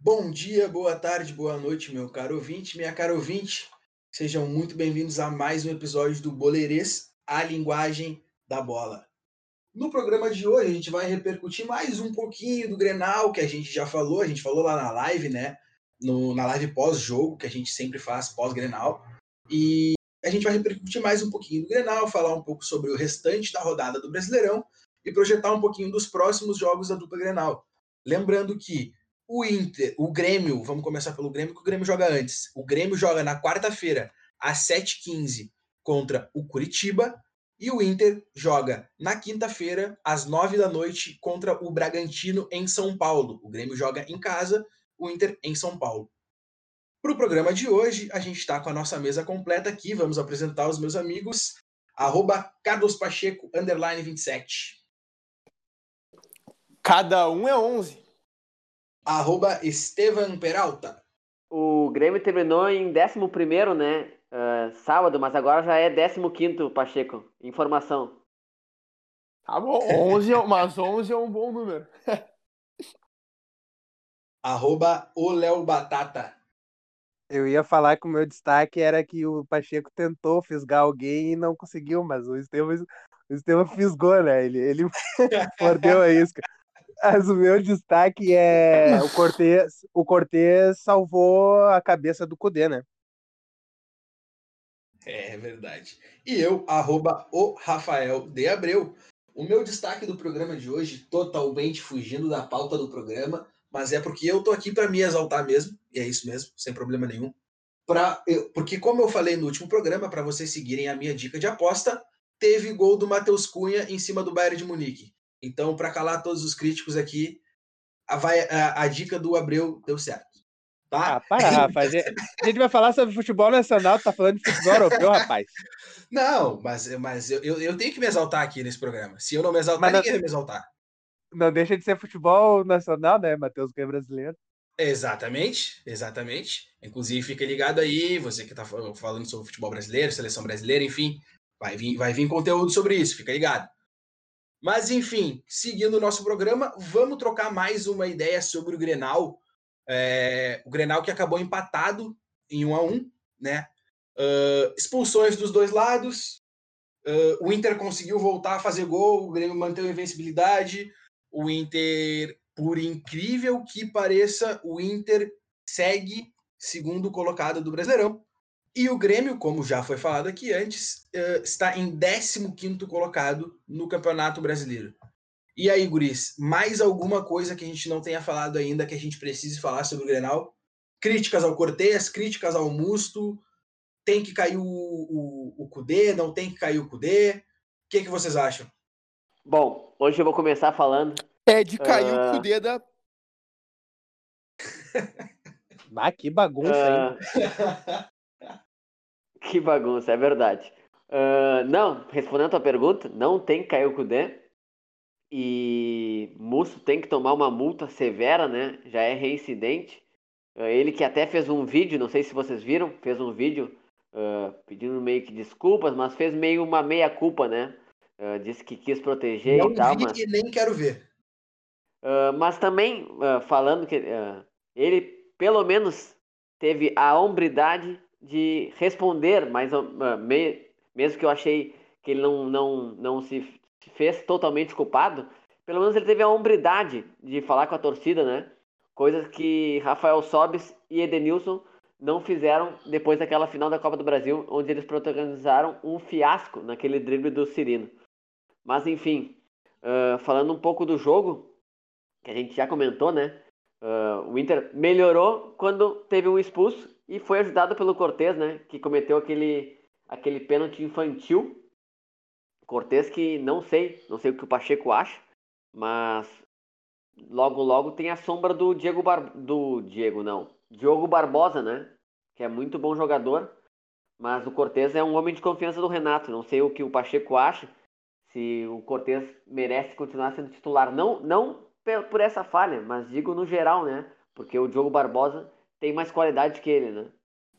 Bom dia, boa tarde, boa noite, meu caro ouvinte, minha cara ouvinte. Sejam muito bem-vindos a mais um episódio do Boleirês, a linguagem da bola. No programa de hoje, a gente vai repercutir mais um pouquinho do Grenal, que a gente já falou, a gente falou lá na live, né? No, na live pós-jogo, que a gente sempre faz pós-Grenal. E a gente vai repercutir mais um pouquinho do Grenal, falar um pouco sobre o restante da rodada do Brasileirão e projetar um pouquinho dos próximos jogos da dupla Grenal. Lembrando que o Inter, o Grêmio, vamos começar pelo Grêmio, que o Grêmio joga antes. O Grêmio joga na quarta-feira, às 7h15, contra o Curitiba. E o Inter joga na quinta-feira, às 9 da noite, contra o Bragantino em São Paulo. O Grêmio joga em casa, o Inter em São Paulo. Para o programa de hoje, a gente está com a nossa mesa completa aqui. Vamos apresentar os meus amigos. Arroba Carlos Pacheco, underline 27. Cada um é 11 arroba Estevan Peralta. O Grêmio terminou em 11 né? Uh, sábado, mas agora já é 15 Pacheco. Informação. Tá bom, 11, é mas 11 é um bom número. arroba o Léo Batata. Eu ia falar que o meu destaque era que o Pacheco tentou fisgar alguém e não conseguiu, mas o Estevam, o Estevam fisgou, né? Ele, ele mordeu a isca. Mas o meu destaque é o Cortez. O Cortez salvou a cabeça do Cudê, né? É verdade. E eu, arroba o Rafael de Abreu. O meu destaque do programa de hoje, totalmente fugindo da pauta do programa, mas é porque eu tô aqui para me exaltar mesmo, e é isso mesmo, sem problema nenhum. Pra, eu, porque, como eu falei no último programa, para vocês seguirem a minha dica de aposta, teve gol do Matheus Cunha em cima do Bayern de Munique. Então, para calar todos os críticos aqui, a, vai, a, a, dica do Abreu deu certo. Tá? Ah, para, Rafa. A gente vai falar sobre futebol nacional, tá falando de futebol europeu, rapaz. Não, mas, mas eu, eu, eu, tenho que me exaltar aqui nesse programa. Se eu não me exaltar, mas ninguém não, vai me exaltar. Não deixa de ser futebol nacional, né, Matheus, que é brasileiro. Exatamente, exatamente. Inclusive, fica ligado aí, você que tá falando sobre futebol brasileiro, seleção brasileira, enfim, vai vir, vai vir conteúdo sobre isso, fica ligado. Mas, enfim, seguindo o nosso programa, vamos trocar mais uma ideia sobre o Grenal. É, o Grenal que acabou empatado em 1 a 1 né? Uh, expulsões dos dois lados. Uh, o Inter conseguiu voltar a fazer gol, o Grêmio manteve a invencibilidade. O Inter, por incrível que pareça, o Inter segue segundo colocado do Brasileirão. E o Grêmio, como já foi falado aqui antes, uh, está em 15 colocado no Campeonato Brasileiro. E aí, Guris, mais alguma coisa que a gente não tenha falado ainda que a gente precise falar sobre o Grenal? Críticas ao Cortez, críticas ao Musto, tem que cair o, o, o Cudê, não tem que cair o Cudê? O que, que vocês acham? Bom, hoje eu vou começar falando. É de cair uh... o ah. Cudê da. ah, que bagunça, uh... hein? Que bagunça, é verdade. Uh, não, respondendo a tua pergunta, não tem que cair o Kudê. E Musso tem que tomar uma multa severa, né? Já é reincidente. Uh, ele que até fez um vídeo, não sei se vocês viram, fez um vídeo uh, pedindo meio que desculpas, mas fez meio uma meia-culpa, né? Disse que quis proteger não e tal. Vi mas... e nem quero ver. mas também, falando que ele pelo menos teve a hombridade de responder, mas mesmo que eu achei que ele não, não, não se fez totalmente culpado, pelo menos ele teve a hombridade de falar com a torcida, né? Coisas que Rafael Sobis e Edenilson não fizeram depois daquela final da Copa do Brasil, onde eles protagonizaram um fiasco naquele drible do Cirino. Mas enfim, uh, falando um pouco do jogo, que a gente já comentou, né? Uh, o Inter melhorou quando teve um expulso e foi ajudado pelo Cortez, né? Que cometeu aquele, aquele pênalti infantil. Cortez que não sei, não sei o que o Pacheco acha, mas logo logo tem a sombra do Diego Bar... do Diego não, Diogo Barbosa, né? Que é muito bom jogador, mas o Cortez é um homem de confiança do Renato. Não sei o que o Pacheco acha, se o Cortez merece continuar sendo titular, não não por essa falha, mas digo no geral, né? Porque o Diogo Barbosa tem mais qualidade que ele, né?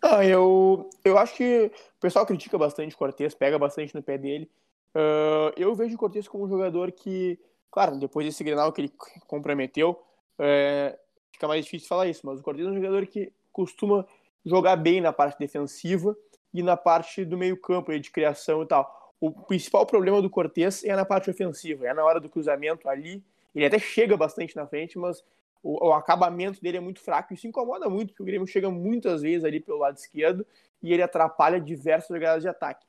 Ah, eu, eu acho que o pessoal critica bastante o Cortez, pega bastante no pé dele. Uh, eu vejo o Cortez como um jogador que, claro, depois desse Grenal que ele comprometeu, é, fica mais difícil falar isso, mas o Cortez é um jogador que costuma jogar bem na parte defensiva e na parte do meio campo, de criação e tal. O principal problema do Cortez é na parte ofensiva, é na hora do cruzamento ali. Ele até chega bastante na frente, mas o, o, acabamento dele é muito fraco. Isso incomoda muito, porque o Grêmio chega muitas vezes ali pelo lado esquerdo e ele atrapalha diversas jogadas de ataque.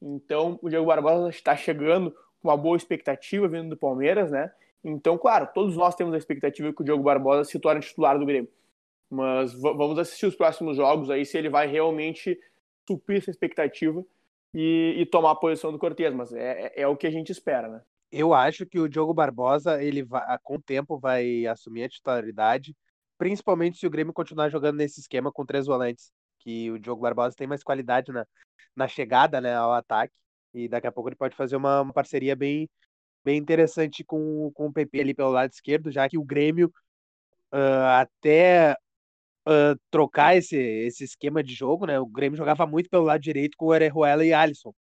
Então, o Diego Barbosa está chegando com uma boa expectativa vindo do Palmeiras, né? Então, claro, todos nós temos a expectativa que o Diogo Barbosa se torne titular do Grêmio. Mas vamos assistir os próximos jogos aí se ele vai realmente suprir essa expectativa e, e tomar a posição do Cortez. Mas é, é, é o que a gente espera, né? Eu acho que o Diogo Barbosa, ele vai, com o tempo vai assumir a titularidade, principalmente se o Grêmio continuar jogando nesse esquema com três volantes, que o Diogo Barbosa tem mais qualidade na, na chegada, né, ao ataque, e daqui a pouco ele pode fazer uma, uma parceria bem, bem interessante com, com o PP ali pelo lado esquerdo, já que o Grêmio uh, até uh, trocar esse, esse esquema de jogo, né, o Grêmio jogava muito pelo lado direito com o Orejuela e Alisson,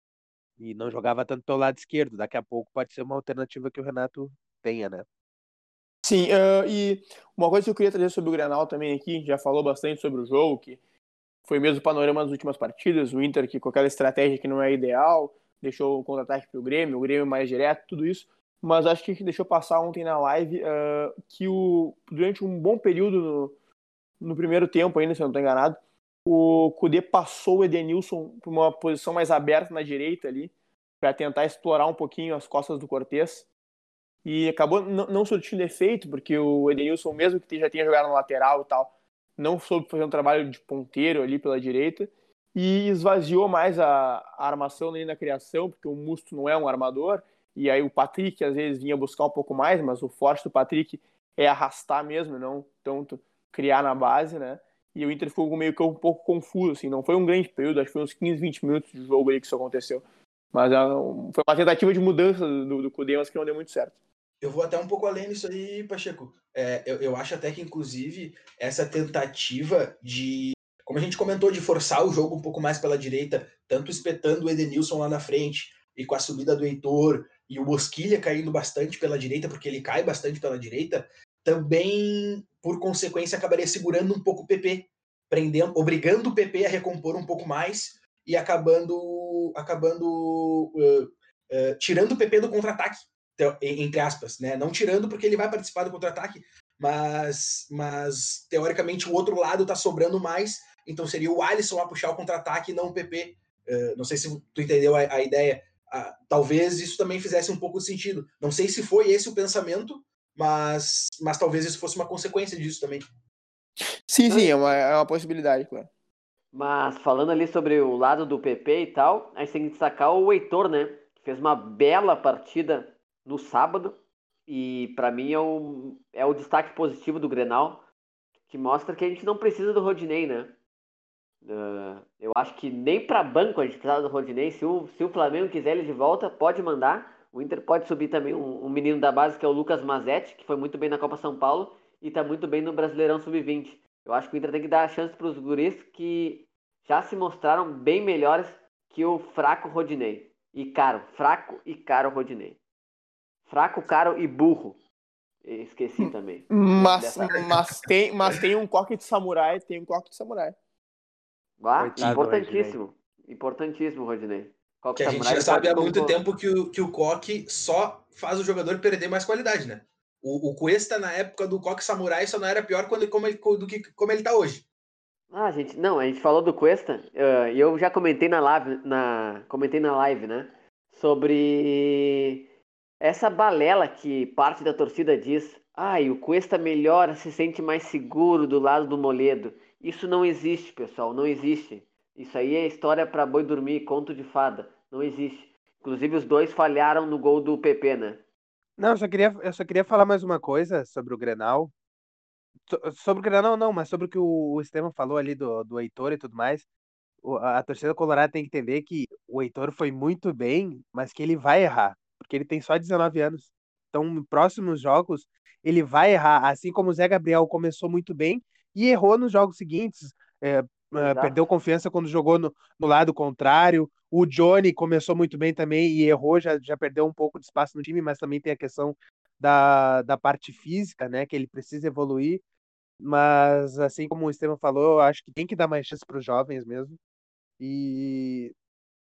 e não jogava tanto pelo lado esquerdo. Daqui a pouco pode ser uma alternativa que o Renato tenha, né? Sim, uh, e uma coisa que eu queria trazer sobre o Grenal também aqui, já falou bastante sobre o jogo, que foi mesmo o panorama das últimas partidas, o Inter que com aquela estratégia que não é ideal, deixou o contra-ataque para o Grêmio, o Grêmio mais direto, tudo isso, mas acho que deixou passar ontem na live uh, que o, durante um bom período no, primeiro tempo ainda, se eu não estou enganado, o Kudê passou o Edenilson para uma posição mais aberta na direita ali, para tentar explorar um pouquinho as costas do Cortez. E acabou não surtindo efeito, porque o Edenilson, mesmo que já tenha jogado no lateral e tal, não soube fazer um trabalho de ponteiro ali pela direita e esvaziou mais a, a armação ali na criação, porque o Musto não é um armador, e aí o Patrick às vezes vinha buscar um pouco mais, mas o forte do Patrick é arrastar mesmo, não tanto criar na base, né? e o Inter ficou meio que um pouco confuso, assim, não foi um grande período, acho que foi uns 15, 20 minutos de jogo aí que isso aconteceu. Mas é foi uma tentativa de mudança do, do Cudê, mas que não deu muito certo. Eu vou até um pouco além disso aí, Pacheco. É, eu, eu acho até que, inclusive, essa tentativa de, como a gente comentou, de forçar o jogo um pouco mais pela direita, tanto espetando o Edenilson lá na frente, e com a subida do Heitor, e o Bosquilha caindo bastante pela direita, porque ele cai bastante pela direita, também, por consequência, acabaria segurando um pouco o PP, prendendo, obrigando o PP a recompor um pouco mais e acabando, acabando uh, uh, tirando o PP do contra-ataque, entre aspas, né? Não tirando porque ele vai participar do contra-ataque, mas, mas teoricamente o outro lado está sobrando mais, então seria o Alisson a puxar o contra-ataque não o PP. Uh, não sei se tu entendeu a, a ideia. talvez isso também fizesse um pouco de sentido. Não sei se foi esse o pensamento, mas, mas talvez isso fosse uma consequência disso também. Sim, sim, é uma, é uma possibilidade, claro. Mas falando ali sobre o lado do PP e tal, a gente tem que destacar o Heitor, né? Que fez uma bela partida no sábado. E para mim é o, é o destaque positivo do Grenal, que mostra que a gente não precisa do Rodinei, né? Uh, eu acho que nem para banco a gente precisa do Rodinei. Se o, se o Flamengo quiser ele de volta, pode mandar. O Inter pode subir também um, um, menino da base que é o Lucas Mazetti, que foi muito bem na Copa São Paulo e está muito bem no Brasileirão Sub-20. Eu acho que o Inter tem que dar a chance para os guris que já se mostraram bem melhores que o fraco Rodinei. E caro, fraco e caro Rodinei. Fraco, caro e burro. Esqueci também. Mas, mas, tem, mas tem um coque de samurai, tem um coque de samurai. Ah, importantíssimo. Rodinei. Importantíssimo, Rodinei. Que a gente já sabe há muito tempo que o, que o Coque só faz o jogador perder mais qualidade, né? O, o Cuesta, na época do Coque Samurai, só não era pior quando, como, ele, do que como ele tá hoje. Ah, gente, não, a gente falou do Cuesta, e uh, eu já comentei na live, na, comentei na live, né? Sobre essa balela que parte da torcida diz. Ai, ah, o Cuesta melhora, se sente mais seguro do lado do Moledo. Isso não existe, pessoal, não existe. Isso aí é história para boi dormir, conto de fada. Não existe. Inclusive os dois falharam no gol do PP, né? Não, eu só queria, eu só queria falar mais uma coisa sobre o Grenal. Sobre o Grenal não, mas sobre o que o, Estevam falou ali do, do Heitor e tudo mais. A, a torcida colorada tem que entender que o Heitor foi muito bem, mas que ele vai errar, porque ele tem só 19 anos. Então, em próximos jogos, ele vai errar. Assim como o Zé Gabriel começou muito bem, e errou nos jogos seguintes. É, é perdeu confiança quando jogou no, no, lado contrário. O Johnny começou muito bem também e errou, já, já perdeu um pouco de espaço no time, mas também tem a questão da, da parte física, né? Que ele precisa evoluir. Mas, assim como o Estevam falou, eu acho que tem que dar mais chance para os jovens mesmo. E,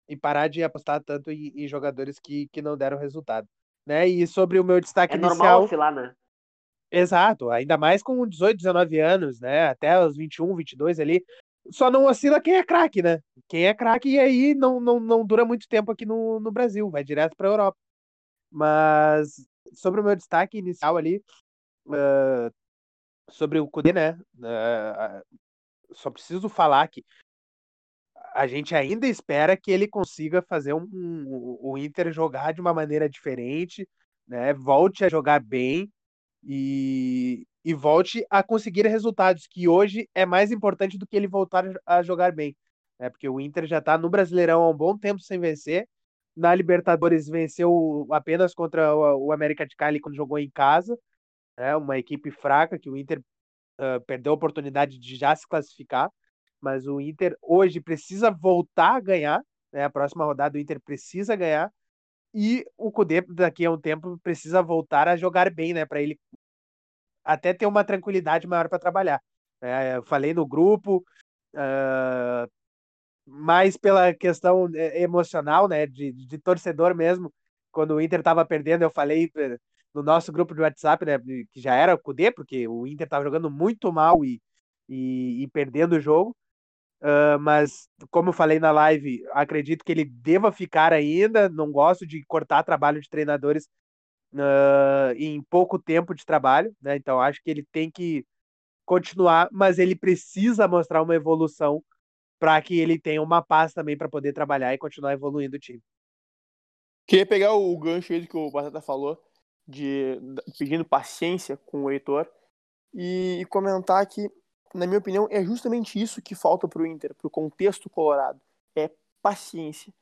e parar de apostar tanto em, em, jogadores que, que não deram resultado. Né? E sobre o meu destaque é inicial. É normal oscilar, né? Exato, ainda mais com 18, 19 anos, né? Até os 21, 22 ali. Só não oscila quem é craque, né? Quem é craque e aí não, não, não dura muito tempo aqui no, no Brasil, vai direto para a Europa. Mas sobre o meu destaque inicial ali, uh, sobre o Kudê, né? Uh, só preciso falar que a gente ainda espera que ele consiga fazer um, um, o Inter jogar de uma maneira diferente, né? Volte a jogar bem e, e volte a conseguir resultados, que hoje é mais importante do que ele voltar a jogar bem. Né? Porque o Inter já está no Brasileirão há um bom tempo sem vencer. Na Libertadores venceu apenas contra o, América de Cali quando jogou em casa. Né? Uma equipe fraca que o Inter uh, perdeu a oportunidade de já se classificar. Mas o Inter hoje precisa voltar a ganhar. Né? A próxima rodada o Inter precisa ganhar e o Cudê, daqui a um tempo, precisa voltar a jogar bem, né? Para ele até ter uma tranquilidade maior para trabalhar. É, eu falei no grupo, uh, mais pela questão é, emocional, né? De, de torcedor mesmo. Quando o Inter estava perdendo, eu falei eh, no nosso grupo de WhatsApp, né? Que já era o Cudê, porque o Inter estava jogando muito mal e, e, e perdendo o jogo. Uh, mas, como eu falei na live, acredito que ele deva ficar ainda. Não gosto de cortar trabalho de treinadores uh, em pouco tempo de trabalho, né? Então, acho que ele tem que continuar, mas ele precisa mostrar uma evolução para que ele tenha uma paz também para poder trabalhar e continuar evoluindo o time. Queria pegar o gancho aí que o Batata falou, de pedindo paciência com o Heitor, e comentar que na minha opinião, é justamente isso que falta para o Inter, para o contexto colorado. É paciência.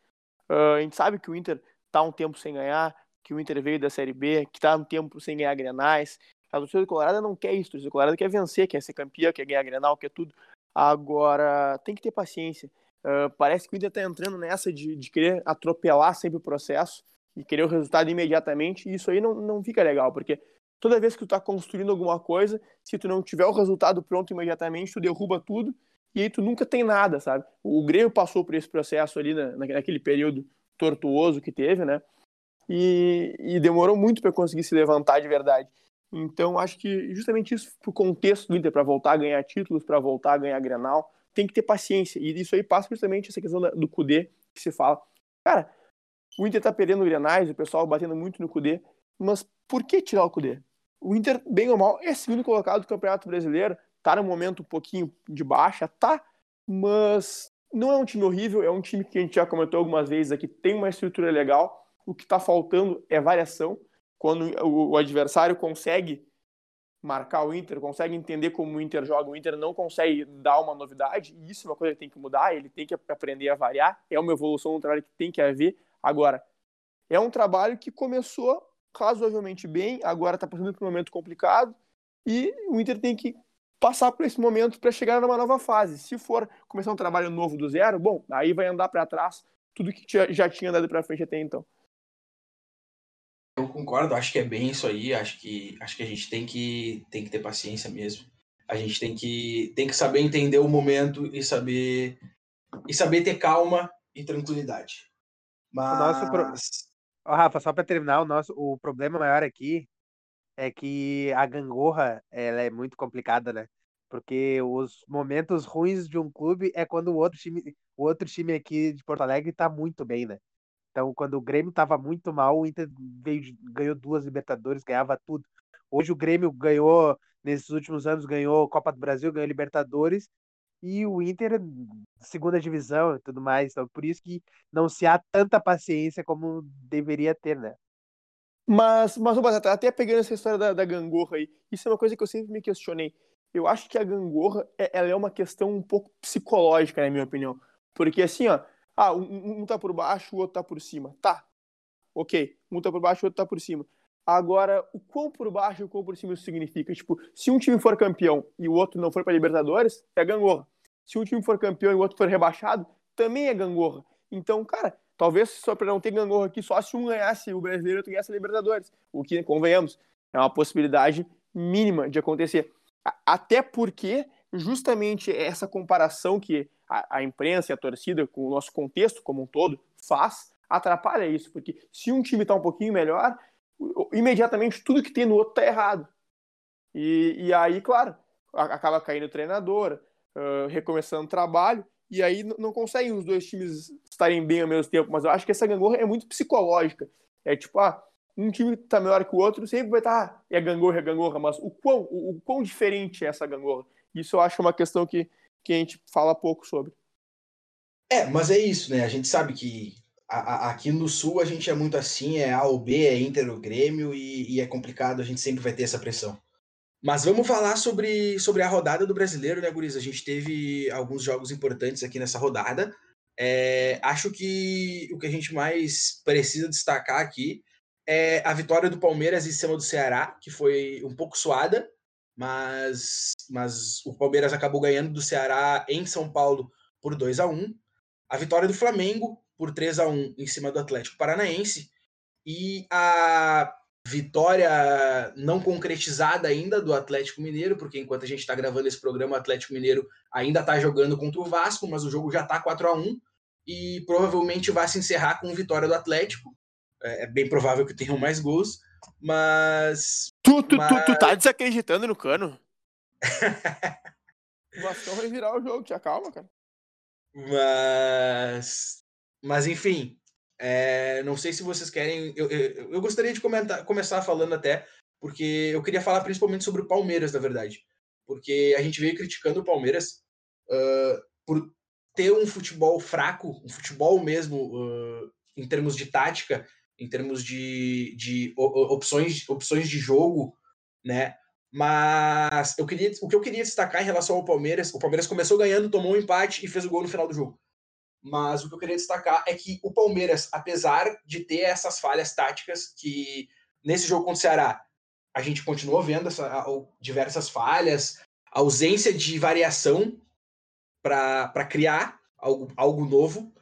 Uh, a gente sabe que o Inter está um tempo sem ganhar, que o Inter veio da Série B, que está um tempo sem ganhar grenais. A torcida do Colorado não quer isso, a torcida do Colorado quer vencer, quer ser campeão, quer ganhar grenal, quer tudo. Agora, tem que ter paciência. Uh, parece que o Inter está entrando nessa de, de querer atropelar sempre o processo e querer o resultado imediatamente, e isso aí não, não fica legal, porque toda vez que tu tá construindo alguma coisa, se tu não tiver o resultado pronto imediatamente, tu derruba tudo e aí tu nunca tem nada, sabe? O Grêmio passou por esse processo ali na, naquele período tortuoso que teve, né? E, e demorou muito para conseguir se levantar de verdade. Então, acho que justamente isso pro contexto do Inter, para voltar a ganhar títulos, para voltar a ganhar Grenal, tem que ter paciência. E isso aí passa justamente essa questão do Cudê, que se fala. Cara, o Inter tá perdendo Grenais, o pessoal batendo muito no Cudê, mas por que tirar o Cudê? O Inter, bem ou mal, é segundo colocado do Campeonato Brasileiro, tá num momento um pouquinho de baixa, tá, mas não é um time horrível, é um time que a gente já comentou algumas vezes aqui, tem uma estrutura legal, o que está faltando é variação, quando o adversário consegue marcar o Inter, consegue entender como o Inter joga, o Inter não consegue dar uma novidade, e isso é uma coisa que tem que mudar, ele tem que aprender a variar, é uma evolução no trabalho que tem que haver. Agora, é um trabalho que começou razoavelmente bem, agora está passando por um momento complicado e o Inter tem que passar por esse momento para chegar numa nova fase. Se for começar um trabalho novo do zero, bom, aí vai andar para trás tudo que já tinha andado para frente até então. Eu concordo, acho que é bem isso aí, acho que acho que a gente tem que tem que ter paciência mesmo. A gente tem que tem que saber entender o momento e saber e saber ter calma e tranquilidade. Mas o nosso, pro... Ó, Rafa, só para terminar, o nosso o problema maior aqui é que a gangorra ela é muito complicada, né? Porque os momentos ruins de um clube é quando o outro time, o outro time aqui de Porto Alegre tá muito bem, né? Então, quando o Grêmio tava muito mal, o Inter veio, ganhou duas Libertadores, ganhava tudo. Hoje o Grêmio ganhou, nesses últimos anos, ganhou Copa do Brasil, ganhou Libertadores, e o Inter segunda divisão e tudo mais. Então, por isso que não se há tanta paciência como deveria ter, né? Mas, mas Batata, até pegando essa história da, da gangorra aí, isso é uma coisa que eu sempre me questionei. Eu acho que a gangorra é, ela é uma questão um pouco psicológica, na minha opinião. Porque assim, ó, ah, um, um tá por baixo, o outro tá por cima. Tá. Ok. Um tá por baixo, o outro tá por cima. Agora, o quão por baixo e o quão por cima isso significa? Tipo, se um time for campeão e o outro não for para Libertadores, é gangorra. Se um time for campeão e o outro for rebaixado, também é gangorra. Então, cara, talvez só para não ter gangorra aqui, só se um ganhasse o brasileiro e outro ganhasse a Libertadores. O que, convenhamos, é uma possibilidade mínima de acontecer. Até porque, justamente essa comparação que a, a imprensa e a torcida, com o nosso contexto como um todo, faz, atrapalha isso. Porque se um time está um pouquinho melhor, imediatamente tudo que tem no outro está errado. E, e aí, claro, acaba caindo o treinador, uh, recomeçando o trabalho, e aí não conseguem os dois times estarem bem ao mesmo tempo. Mas eu acho que essa gangorra é muito psicológica. É tipo, ah, um time tá melhor que o outro, sempre vai estar, tá, é gangorra, é gangorra, mas o quão, o, o, quão diferente é essa gangorra? Isso eu acho uma questão que, que a gente fala pouco sobre. É, mas é isso, né? A gente sabe que a, a, aqui no Sul a gente é muito assim, é A ou B, é Inter ou Grêmio, e, e, é complicado, a gente sempre vai ter essa pressão. Mas vamos falar sobre, sobre a rodada do brasileiro, né, Guriz? A gente teve alguns jogos importantes aqui nessa rodada. É, acho que o que a gente mais precisa destacar aqui é a vitória do Palmeiras em cima do Ceará, que foi um pouco suada, mas, mas o Palmeiras acabou ganhando do Ceará em São Paulo por 2 a 1 A vitória do Flamengo por 3 a 1 em cima do Atlético Paranaense. E a vitória não concretizada ainda do Atlético Mineiro, porque enquanto a gente está gravando esse programa, o Atlético Mineiro ainda está jogando contra o Vasco, mas o jogo já está 4 a 1 e provavelmente vai se encerrar com vitória do Atlético. É, é bem provável que tenham mais gols, mas. Tu, tu, mas... tu, tu tá desacreditando no cano? o Vasco vai virar o jogo, te acalma, cara. Mas. Mas enfim. É, não sei se vocês querem. Eu, eu, eu gostaria de comentar, começar falando até, porque eu queria falar principalmente sobre o Palmeiras, na verdade. Porque a gente veio criticando o Palmeiras uh, por ter um futebol fraco, um futebol mesmo, uh, em termos de tática, em termos de, de opções, opções de jogo, né? Mas eu queria, o que eu queria destacar em relação ao Palmeiras, o Palmeiras começou ganhando, tomou um empate e fez o gol no final do jogo. Mas o que eu queria destacar é que o Palmeiras, apesar de ter essas falhas táticas, que nesse jogo contra o Ceará a gente continuou vendo essa, diversas falhas, ausência de variação para criar algo, algo novo,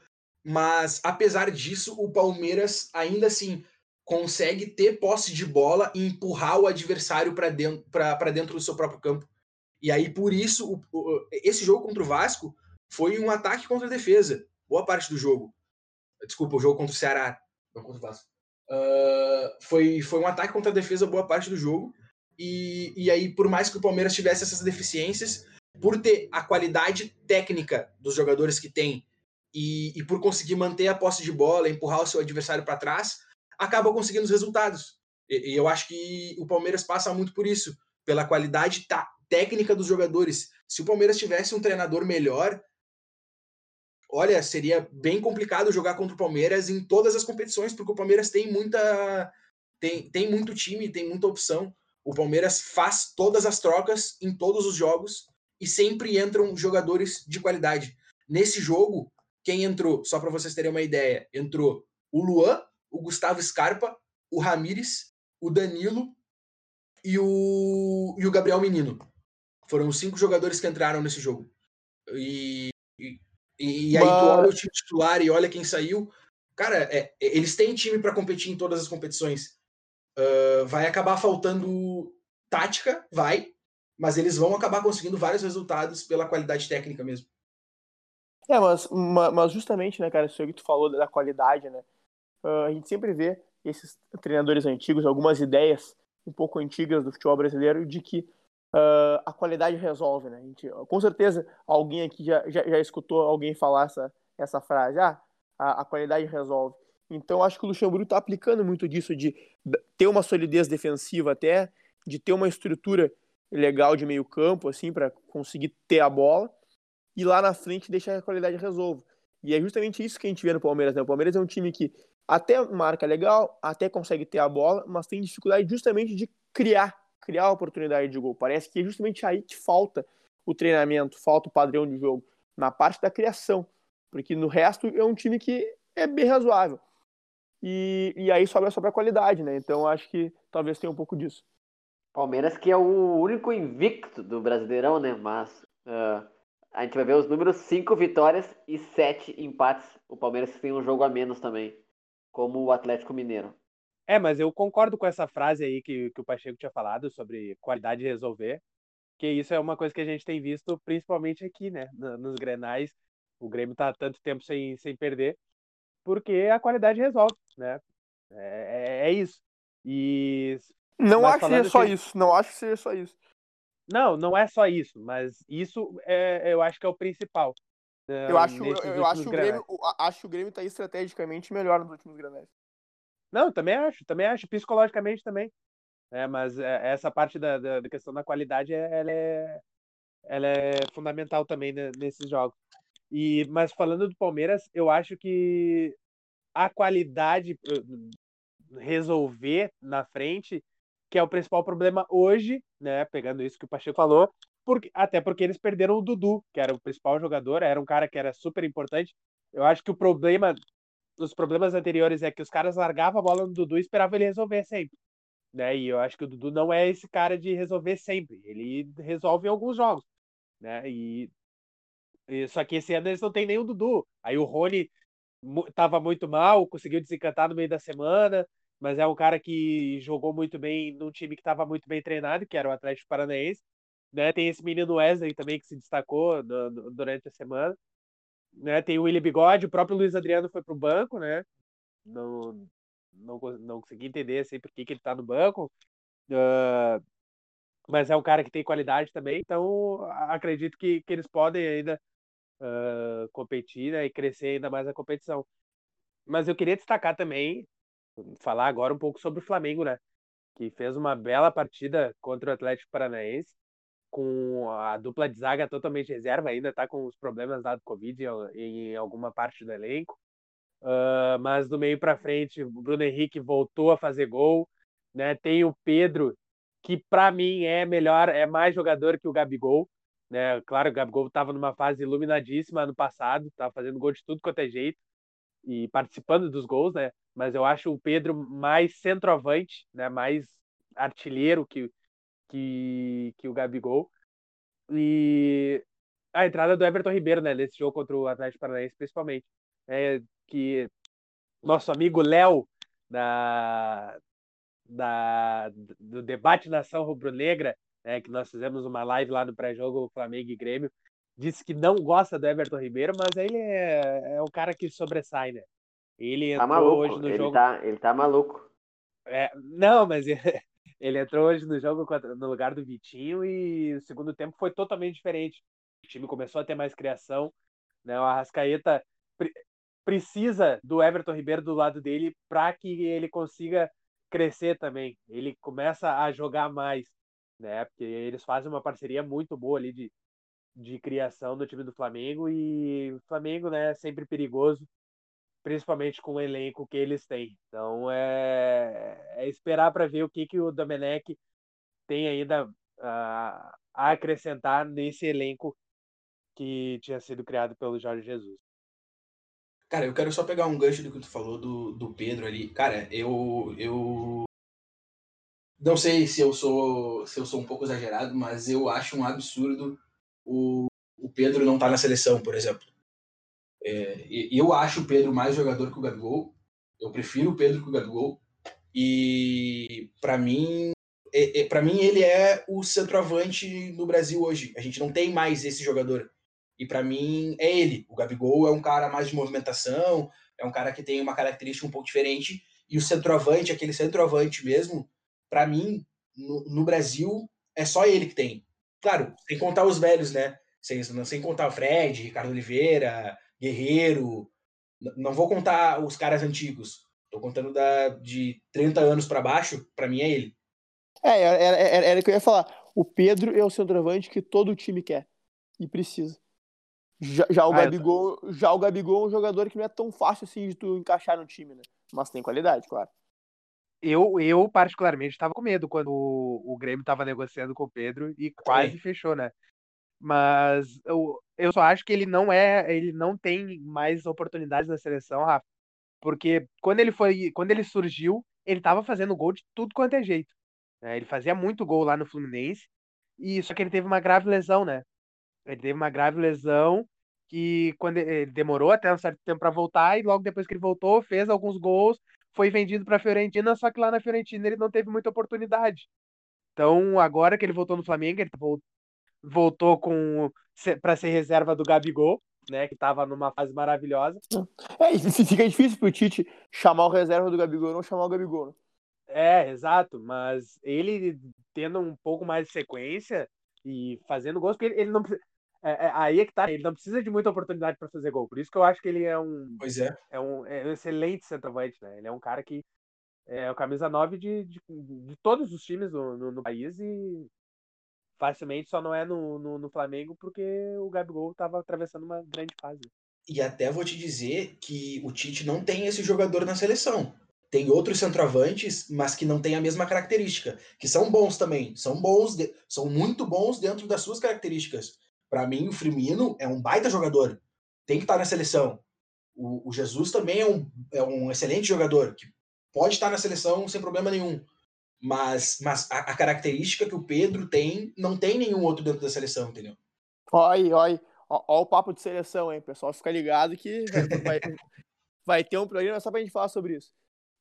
mas apesar disso, o Palmeiras ainda assim consegue ter posse de bola e empurrar o adversário para dentro, dentro do seu próprio campo. E aí, por isso, o, esse jogo contra o Vasco foi um ataque contra a defesa, boa parte do jogo. Desculpa, o jogo contra o Ceará, não contra o Vasco. Uh, foi, foi um ataque contra a defesa boa parte do jogo. E, e aí, por mais que o Palmeiras tivesse essas deficiências, por ter a qualidade técnica dos jogadores que tem e, e por conseguir manter a posse de bola, empurrar o seu adversário para trás, acaba conseguindo os resultados. E, e, eu acho que o Palmeiras passa muito por isso, pela qualidade tá, técnica dos jogadores. Se o Palmeiras tivesse um treinador melhor, olha, seria bem complicado jogar contra o Palmeiras em todas as competições, porque o Palmeiras tem muita tem, tem muito time, tem muita opção. O Palmeiras faz todas as trocas em todos os jogos e sempre entram jogadores de qualidade. Nesse jogo, quem entrou, só para vocês terem uma ideia, entrou o Luan, o Gustavo Scarpa, o Ramires, o Danilo e o, e o Gabriel Menino. Foram os cinco jogadores que entraram nesse jogo. E, e, e aí Mas... tu olha o time titular e olha quem saiu. Cara, é, eles têm time para competir em todas as competições. Uh, vai acabar faltando tática, vai, mas eles vão acabar conseguindo vários resultados pela qualidade técnica mesmo. É, mas, mas justamente, né, cara, isso que tu falou da qualidade, né? Uh, a gente sempre vê esses treinadores antigos, algumas ideias um pouco antigas do futebol brasileiro de que uh, a qualidade resolve, né? A gente, com certeza alguém aqui já, já, já, escutou alguém falar essa, essa frase, ah, a, a qualidade resolve. Então acho que o Luxemburgo está aplicando muito disso de ter uma solidez defensiva até, de ter uma estrutura legal de meio campo, assim, para conseguir ter a bola e lá na frente deixar que a qualidade resolva. E é justamente isso que a gente vê no Palmeiras. Né? O Palmeiras é um time que até marca legal, até consegue ter a bola, mas tem dificuldade justamente de criar, criar oportunidade de gol. Parece que é justamente aí que falta o treinamento, falta o padrão de jogo, na parte da criação. Porque no resto é um time que é bem razoável. e, e aí sobra sobre a qualidade, né? Então acho que talvez tenha um pouco disso. Palmeiras que é o único invicto do Brasileirão, né? Mas uh, a gente vai ver os números: cinco vitórias e sete empates. O Palmeiras tem um jogo a menos também, como o Atlético Mineiro. É, mas eu concordo com essa frase aí que, que o Pacheco tinha falado sobre qualidade de resolver, que isso é uma coisa que a gente tem visto principalmente aqui, né? Nos Grenais, o Grêmio tá tanto tempo sem, sem perder, porque a qualidade resolve, né? É, é, é isso. E não acho que seja só assim, isso. Não acho que seja só isso. Não, não é só isso, mas isso é, eu acho que é o principal. Né, eu acho, eu, eu acho, o Grêmio, acho que o Grêmio tá estrategicamente melhor nos últimos granais. Não, também acho, também acho, psicologicamente também. É, mas é, essa parte da, da, da, questão da qualidade, ela é, ela é fundamental também né, nesses jogos. E, mas falando do Palmeiras, eu acho que a qualidade resolver na frente, que é o principal problema hoje, né? Pegando isso que o Pacheco falou, porque, até porque eles perderam o Dudu, que era o principal jogador, era um cara que era super importante. Eu acho que o problema, os problemas anteriores é que os caras largavam a bola no Dudu e esperavam ele resolver sempre. Né? E eu acho que o Dudu não é esse cara de resolver sempre. Ele resolve em alguns jogos. Né? E só que esse ano eles não tem o Dudu. Aí o Rony estava muito mal, conseguiu desencantar no meio da semana, mas é um cara que jogou muito bem num time que estava muito bem treinado, que era o Atlético Paranaense. Né? Tem esse menino Wesley também que se destacou durante a semana. Né? Tem o William Bigode, o próprio Luiz Adriano foi para o banco, né? Não, não, não consegui entender assim, por que, que ele está no banco. Uh, mas é um cara que tem qualidade também, então acredito que, que eles podem ainda uh, competir né, e crescer ainda mais a competição. Mas eu queria destacar também, falar agora um pouco sobre o Flamengo, né? Que fez uma bela partida contra o Atlético Paranaense, com a dupla de zaga totalmente reserva, ainda está com os problemas lá do Covid em, alguma parte do elenco. Uh, mas do meio para frente, o Bruno Henrique voltou a fazer gol. Né? Tem o Pedro, que para mim é melhor, é mais jogador que o Gabigol. Né? Claro, o Gabigol estava numa fase iluminadíssima no passado, estava fazendo gol de tudo quanto é jeito e participando dos gols, né? Mas eu acho o Pedro mais centroavante, né? Mais artilheiro que, que, que o Gabigol. E a entrada do Everton Ribeiro, né? Nesse jogo contra o Atlético Paranaense, principalmente. É que nosso amigo Léo, da, da, do debate Nação Rubro-Negra, né, que nós fizemos uma live lá no pré-jogo Flamengo e Grêmio, disse que não gosta do Everton Ribeiro, mas ele é, é um cara que sobressai, né? Ele tá entrou maluco. hoje no ele jogo. Tá, ele tá maluco. É, não, mas ele, ele, entrou hoje no jogo no lugar do Vitinho e o segundo tempo foi totalmente diferente. O time começou a ter mais criação, né? O Arrascaeta pre precisa do Everton Ribeiro do lado dele para que ele consiga crescer também. Ele começa a jogar mais né? Porque eles fazem uma parceria muito boa ali de, de criação no time do Flamengo e o Flamengo, né, é sempre perigoso, principalmente com o elenco que eles têm. Então é, é esperar para ver o que, que o Domenech tem ainda a, a acrescentar nesse elenco que tinha sido criado pelo Jorge Jesus. Cara, eu quero só pegar um gancho do que tu falou do, do Pedro ali. Cara, eu, eu não sei se eu sou se eu sou um pouco exagerado, mas eu acho um absurdo o, o Pedro não estar tá na seleção, por exemplo. É, eu acho o Pedro mais jogador que o Gabigol. Eu prefiro o Pedro que o Gabigol. E para mim, é, é para mim ele é o centroavante no Brasil hoje. A gente não tem mais esse jogador. E para mim é ele. O Gabigol é um cara mais de movimentação, é um cara que tem uma característica um pouco diferente. E o centroavante, aquele centroavante mesmo, para mim, no, no, Brasil, é só ele que tem. Claro, sem contar os velhos, né? Sem, sem contar o Fred, Ricardo Oliveira, Guerreiro. Não vou contar os caras antigos. Tô contando da, de 30 anos para baixo, para mim é ele. É, era, era, era o que eu ia falar. O Pedro é o centroavante que todo time quer e precisa. Já, já, o ah, Gabigol, tô... já o Gabigol é um jogador que não é tão fácil assim de tu encaixar no time, né? Mas tem qualidade, claro eu, eu particularmente estava com medo quando o, o Grêmio estava negociando com o Pedro e quase fechou, né? Mas eu, eu só acho que ele não é, ele não tem mais oportunidades na seleção, Rafa, Porque quando ele foi, quando ele surgiu, ele tava fazendo gol de tudo quanto é jeito. Né? Ele fazia muito gol lá no Fluminense, e só que ele teve uma grave lesão, né? Ele teve uma grave lesão que quando ele demorou até um certo tempo para voltar e logo depois que ele voltou, fez alguns gols, foi vendido para a Fiorentina, só que lá na Fiorentina ele não teve muita oportunidade. Então, agora que ele voltou no Flamengo, ele voltou com para ser reserva do Gabigol, né, que estava numa fase maravilhosa. É, e fica difícil pro Tite chamar o reserva do Gabigol, não chamar o Gabigol. Né? É, exato, mas ele tendo um pouco mais de sequência e fazendo gols, porque ele, ele não precisa. É, é, aí é que tá, ele não precisa de muita oportunidade para fazer gol. Por isso que eu acho que ele é um. Pois é. É um, é um excelente centroavante, né? Ele é um cara que é o camisa 9 de, de, de todos os times no, no, no, país e facilmente só não é no, no, no Flamengo porque o Gabigol estava atravessando uma grande fase. E até vou te dizer que o Tite não tem esse jogador na seleção. Tem outros centroavantes, mas que não tem a mesma característica, que são bons também, são bons, de, são muito bons dentro das suas características. Para mim, o Firmino é um baita jogador, tem que estar na seleção. O, o, Jesus também é um, é um excelente jogador, que pode estar na seleção sem problema nenhum. Mas, mas a, a característica que o Pedro tem, não tem nenhum outro dentro da seleção, entendeu? Oi, oi. O papo de seleção, hein? Pessoal, fica ligado que vai, vai ter um programa só pra gente falar sobre isso.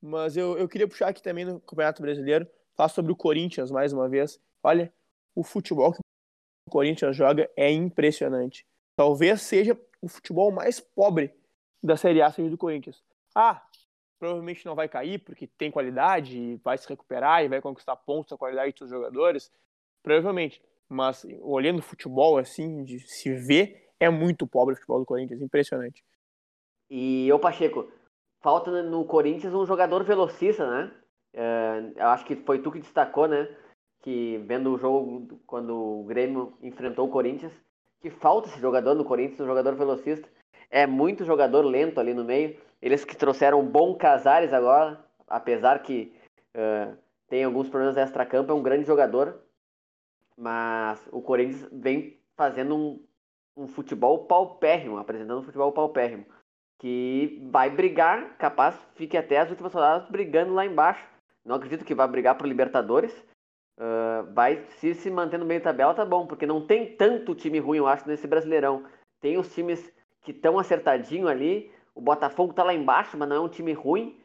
Mas eu, eu queria puxar aqui também no Campeonato Brasileiro, falar sobre o Corinthians mais uma vez. Olha, o futebol que o Corinthians joga é impressionante. Talvez seja o futebol mais pobre da Série A seja do Corinthians. Ah, provavelmente não vai cair porque tem qualidade e vai se recuperar e vai conquistar pontos com a qualidade dos jogadores. Provavelmente. Mas olhando o futebol assim, de se ver, é muito pobre o futebol do Corinthians, impressionante. E o Pacheco, falta no Corinthians um jogador velocista, né? É, eu acho que foi tu que destacou, né? Que vendo o jogo quando o Grêmio enfrentou o Corinthians, que falta esse jogador no Corinthians, um jogador velocista. É muito jogador lento ali no meio. Eles que trouxeram bom Casares agora, apesar que uh, tem alguns problemas extra-campo, é um grande jogador. Mas o Corinthians vem fazendo um, um futebol paupérrimo, apresentando um futebol paupérrimo que vai brigar, capaz fique até as últimas rodadas brigando lá embaixo. Não acredito que vai brigar para Libertadores. Uh, vai se se manter no meio tabela, tá bom, porque não tem tanto time ruim, eu acho, nesse Brasileirão. Tem os times que estão acertadinho ali. O Botafogo tá lá embaixo, mas não é um time ruim.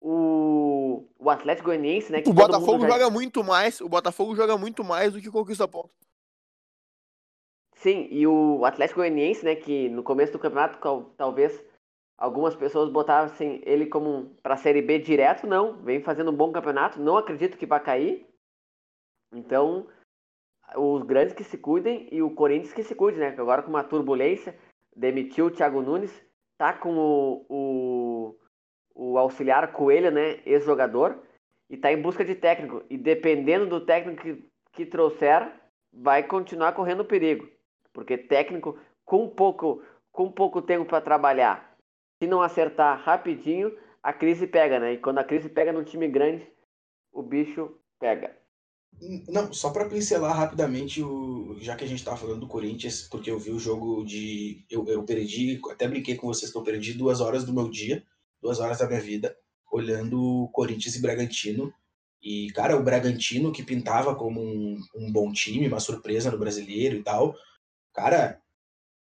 O, o Atlético Goianiense, né? o Botafogo já... joga muito mais. O Botafogo joga muito mais do que conquista pontos. Sim, e o Atlético Goianiense, né? Que no começo do campeonato talvez Algumas pessoas botassem ele como para a Série B direto, não. Vem fazendo um bom campeonato, não acredito que vai cair. Então, os grandes que se cuidem e o Corinthians que se cuide, né? Agora com uma turbulência, demitiu o Thiago Nunes, tá com o, o, o auxiliar Coelho, né? Ex-jogador, e tá em busca de técnico. E dependendo do técnico que, que trouxer, vai continuar correndo perigo. Porque técnico com pouco, com pouco tempo para trabalhar se não acertar rapidinho, a crise pega, né? E quando a crise pega num time grande, o bicho pega. Não, só para pincelar rapidamente, o, já que a gente estava falando do Corinthians, porque eu vi o jogo de. Eu, eu perdi, até brinquei com vocês que eu perdi duas horas do meu dia, duas horas da minha vida, olhando Corinthians e Bragantino. E, cara, o Bragantino, que pintava como um, um bom time, uma surpresa no brasileiro e tal, cara,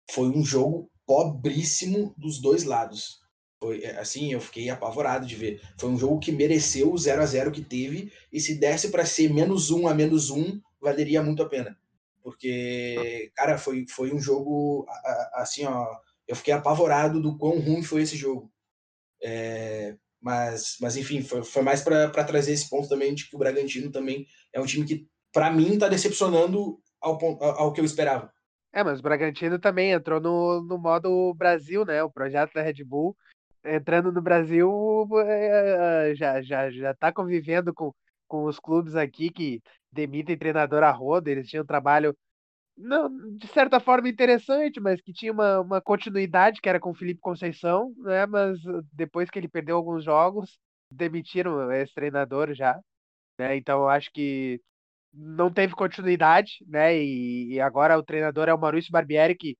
foi um jogo pobríssimo dos dois lados. Foi é, assim, eu fiquei apavorado de ver. Foi um jogo que mereceu o 0 a 0 que teve, e se desse para ser menos um a menos um, valeria muito a pena. Porque, cara, foi, foi um jogo assim, ó. Eu fiquei apavorado do quão ruim foi esse jogo. É, mas, mas, enfim, foi, foi mais para trazer esse ponto também de que o Bragantino também é um time que, para mim, está decepcionando ao, ao que eu esperava. É, mas o Bragantino também entrou no, no modo Brasil, né? O projeto da Red Bull. Entrando no Brasil, é, já, já, já tá convivendo com, com os clubes aqui que demitem treinador a roda. Eles tinham um trabalho, não, de certa forma, interessante, mas que tinha uma, uma continuidade, que era com o Felipe Conceição, né? Mas depois que ele perdeu alguns jogos, demitiram esse treinador já. Né? Então, eu acho que não teve continuidade, né? E, e, agora o treinador é o Maurício Barbieri, que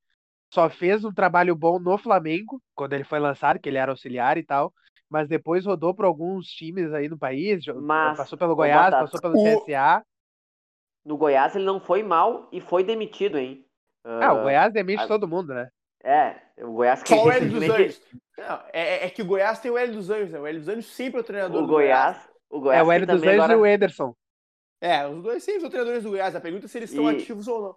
só fez um trabalho bom no Flamengo, quando ele foi lançado, que ele era auxiliar e tal. mas depois rodou por alguns times aí no país, jo- Mas, passou pelo Goiás, passou pelo o- CSA. No Goiás ele não foi mal e foi demitido, hein? Ah, o Goiás demite ah, todo mundo, né? É, o Goiás que Só o Hélio dos Anjos. Não, é, é que o Goiás tem o Hélio dos Anjos, né? O Hélio dos Anjos sempre é o treinador O do Goiás. Goiás, o Goiás É o Hélio dos Anjos agora... e o Ederson. É, os dois sempre são treinadores do Goiás. A pergunta é se eles estão E- ativos ou não.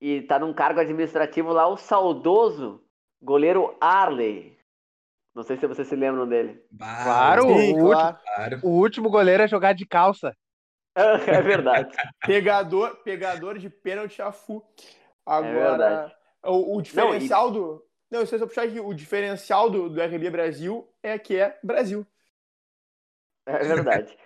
E tá num cargo administrativo lá o saudoso goleiro Arley. Não sei se vocês se lembram dele. Bah, Claro. Sim, o claro. claro. O último goleiro a jogar de calça. É verdade. Pegador, pegador de pênalti a fu. É. Agora, o, o diferencial do. Não, isso é só puxar aqui. O diferencial do, do RB Brasil é que é Brasil. É verdade.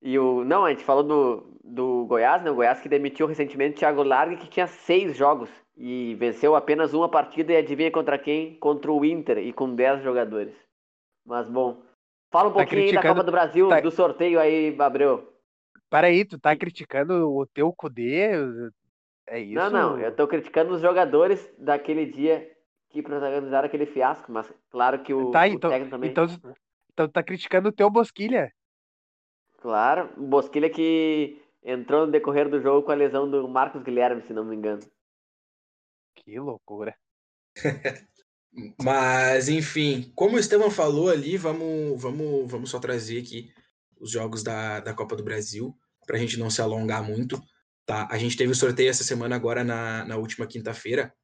E o. Não, a gente falou do, do Goiás, né? O Goiás que demitiu recentemente o Thiago Largue, que tinha seis jogos e venceu apenas uma partida e adivinha contra quem? Contra o Inter e com dez jogadores. Mas bom. Fala um Tá pouquinho aí da criticando- Copa do Brasil, tá- do sorteio aí, Abreu. Para aí, tu tá criticando o teu Cudê? É isso? Não, não, eu tô criticando os jogadores daquele dia que protagonizaram aquele fiasco, mas claro que o, Tá, o então, técnico também. então, então tá criticando o teu Bosquilha. Claro, o Bosquilha que entrou no decorrer do jogo com a lesão do Marcos Guilherme, se não me engano. Que loucura. Mas, enfim, como o Estevam falou ali, vamos, vamos, vamos só trazer aqui os jogos da, da Copa do Brasil, para a gente não se alongar muito. Tá? A gente teve o sorteio essa semana agora na, na última quinta-feira,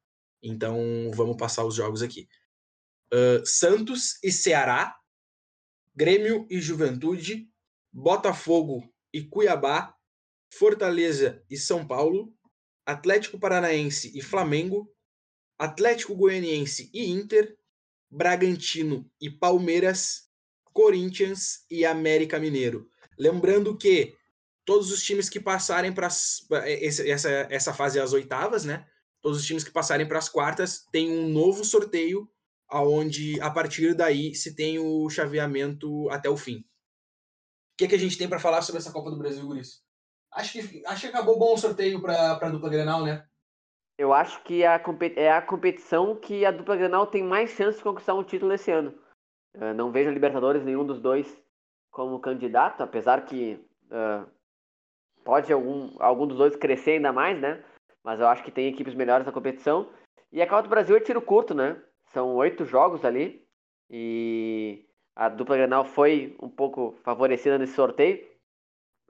então vamos passar os jogos aqui. Ah, Santos e Ceará, Grêmio e Juventude, Botafogo e Cuiabá, Fortaleza e São Paulo, Atlético Paranaense e Flamengo, Atlético Goianiense e Inter, Bragantino e Palmeiras, Corinthians e América Mineiro. Lembrando que todos os times que passarem para essa, essa fase as oitavas, né? Todos os times que passarem para as quartas têm um novo sorteio, aonde a partir daí se tem o chaveamento até o fim. O que, que a gente tem para falar sobre essa Copa do Brasil, Guris? Acho que, acho que acabou bom o sorteio para a dupla Grenal, né? Eu acho que a, compe- é a competição que a dupla Grenal tem mais chance de conquistar um título esse ano. Eu não vejo a Libertadores nenhum dos dois como candidato, apesar que ah, pode algum, algum dos dois crescer ainda mais, né? Mas eu acho que tem equipes melhores na competição. E a Copa do Brasil é tiro curto, né? São oito jogos ali. E a dupla Grenal foi um pouco favorecida nesse sorteio.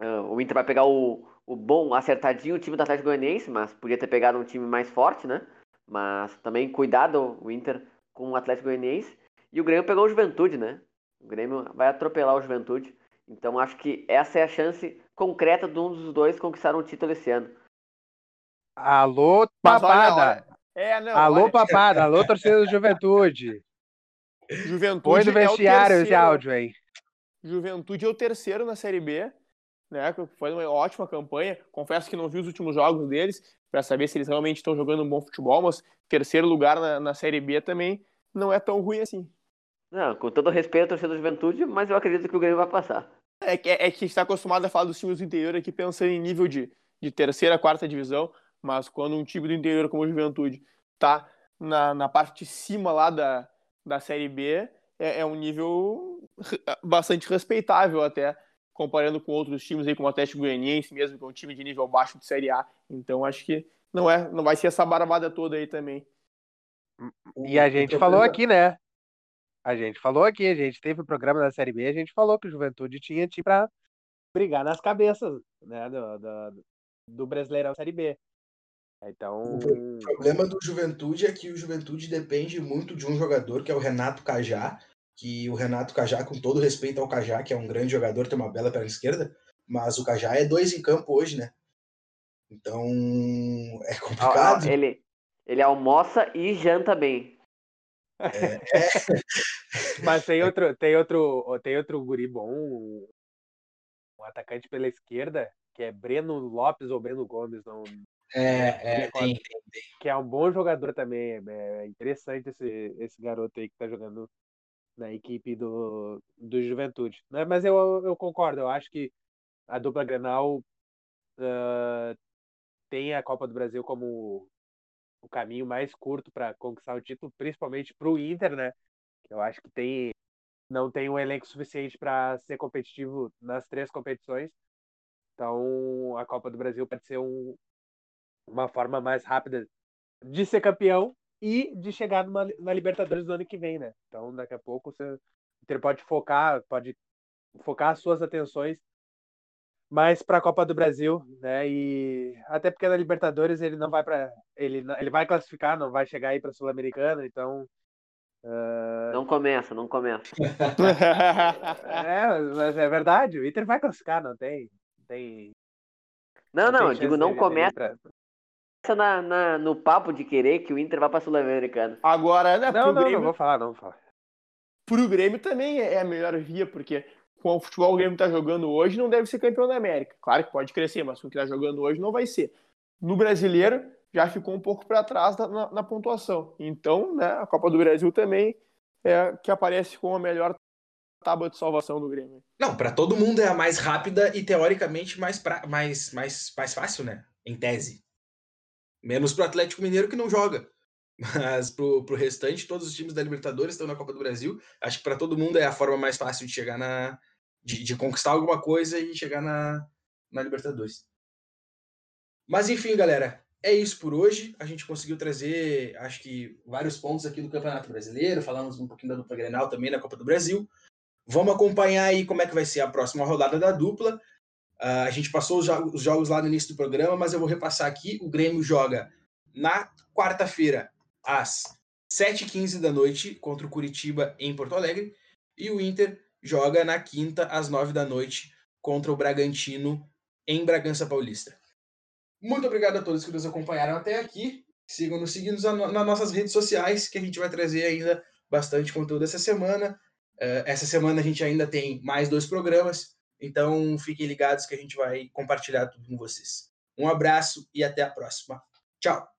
Ah, o Inter vai pegar o, o bom, acertadinho time do Atlético Goianiense, mas podia ter pegado um time mais forte, né? Mas também cuidado o Inter com o Atlético Goianiense. E o Grêmio pegou o Juventude, né? O Grêmio vai atropelar o Juventude. Então acho que essa é a chance concreta de um dos dois conquistar um título esse ano. Alô, papada. É, não. Alô, olha, papada. Alô, torcida do Juventude. Juventude Põe no é o vestiário esse terceiro- áudio aí. Juventude é o terceiro na Série B, né? Foi uma ótima campanha. Confesso que não vi os últimos jogos deles para saber se eles realmente estão jogando um bom futebol, mas terceiro lugar na, na Série B também não é tão ruim assim. Não, com todo respeito à torcida do Juventude, mas eu acredito que o Grêmio vai passar. É que, é que a gente está acostumado a falar dos times do interior aqui pensando em nível de, de terceira, quarta divisão, mas quando um time do interior como o Juventude tá na, na parte de cima lá da, da Série B, é, é um nível bastante respeitável até, comparando com outros times aí, como o Atlético Goianiense mesmo, que é um time de nível baixo de Série A. Então acho que não, é, não vai ser essa barbada toda aí também. E a gente falou aqui, né? A gente falou aqui, a gente teve o programa da Série B, a gente falou que o Juventude tinha time pra brigar nas cabeças, né? Do, do, do Brasileirão Série B. Então. O problema do Juventude é que o Juventude depende muito de um jogador, que é o Renato Cajá, que o Renato Cajá, com todo respeito ao Cajá, que é um grande jogador, tem uma bela perna esquerda, mas o Cajá é dois em campo hoje, né? Então é complicado. Ele, ele almoça e janta bem. É, Mas tem outro, tem outro, tem outro guri bom, um atacante pela esquerda, que é Breno Lopes ou Breno Gomes, não, é, é tem, tem, tem. que é um bom jogador também. É interessante esse, esse garoto aí que tá jogando na equipe do, do Juventude. Né? Mas eu, eu concordo, eu acho que a dupla Grenal uh, tem a Copa do Brasil como o caminho mais curto para conquistar o título, principalmente para o Inter, né? Eu acho que tem não tem um elenco suficiente para ser competitivo nas três competições. Então, a Copa do Brasil pode ser um, uma forma mais rápida de ser campeão e de chegar numa, na Libertadores do ano que vem, né? Então, daqui a pouco você, Inter pode focar, pode focar as suas atenções mais para a Copa do Brasil, né? E até porque na Libertadores ele não vai para ele ele vai classificar, não vai chegar aí para Sul-Americana, então uh... não começa, não começa. é, mas é verdade, o Inter vai classificar, não tem, tem. Não, não, eu digo não começa. Pra na, na, no papo de querer que o Inter vá pra Sul-Americana. Agora, né? Não, não, Grêmio, não vou falar, não vou falar. Pro Grêmio também é a melhor via, porque com o futebol o Grêmio tá jogando hoje, não deve ser campeão da América. Claro que pode crescer, mas com o que tá jogando hoje não vai ser. No brasileiro, já ficou um pouco para trás na, na, pontuação. Então, né, a Copa do Brasil também é que aparece com a melhor tábua de salvação do Grêmio. Não, para todo mundo é a mais rápida e teoricamente mais, pra, mais, mais, mais fácil, né? Em tese. Menos pro Atlético Mineiro que não joga. Mas pro, pro restante, todos os times da Libertadores estão na Copa do Brasil. Acho que para todo mundo é a forma mais fácil de chegar na. de, de conquistar alguma coisa e chegar na, na Libertadores. Mas enfim, galera, é isso por hoje. A gente conseguiu trazer, acho que, vários pontos aqui do Campeonato Brasileiro. Falamos um pouquinho da dupla Grenal também na Copa do Brasil. Vamos acompanhar aí como é que vai ser a próxima rodada da dupla. Uh, a gente passou os, os, jogos lá no início do programa, mas eu vou repassar aqui. O Grêmio joga na quarta-feira, às 7h15 da noite, contra o Curitiba em Porto Alegre. E o Inter joga na quinta, às 9 da noite, contra o Bragantino em Bragança Paulista. Muito obrigado a todos que nos acompanharam até aqui. Sigam nos seguindo nas nossas redes sociais, que a gente vai trazer ainda bastante conteúdo essa semana. Uh, essa semana a gente ainda tem mais dois programas. Então, fiquem ligados que a gente vai compartilhar tudo com vocês. Um abraço e até a próxima. Tchau!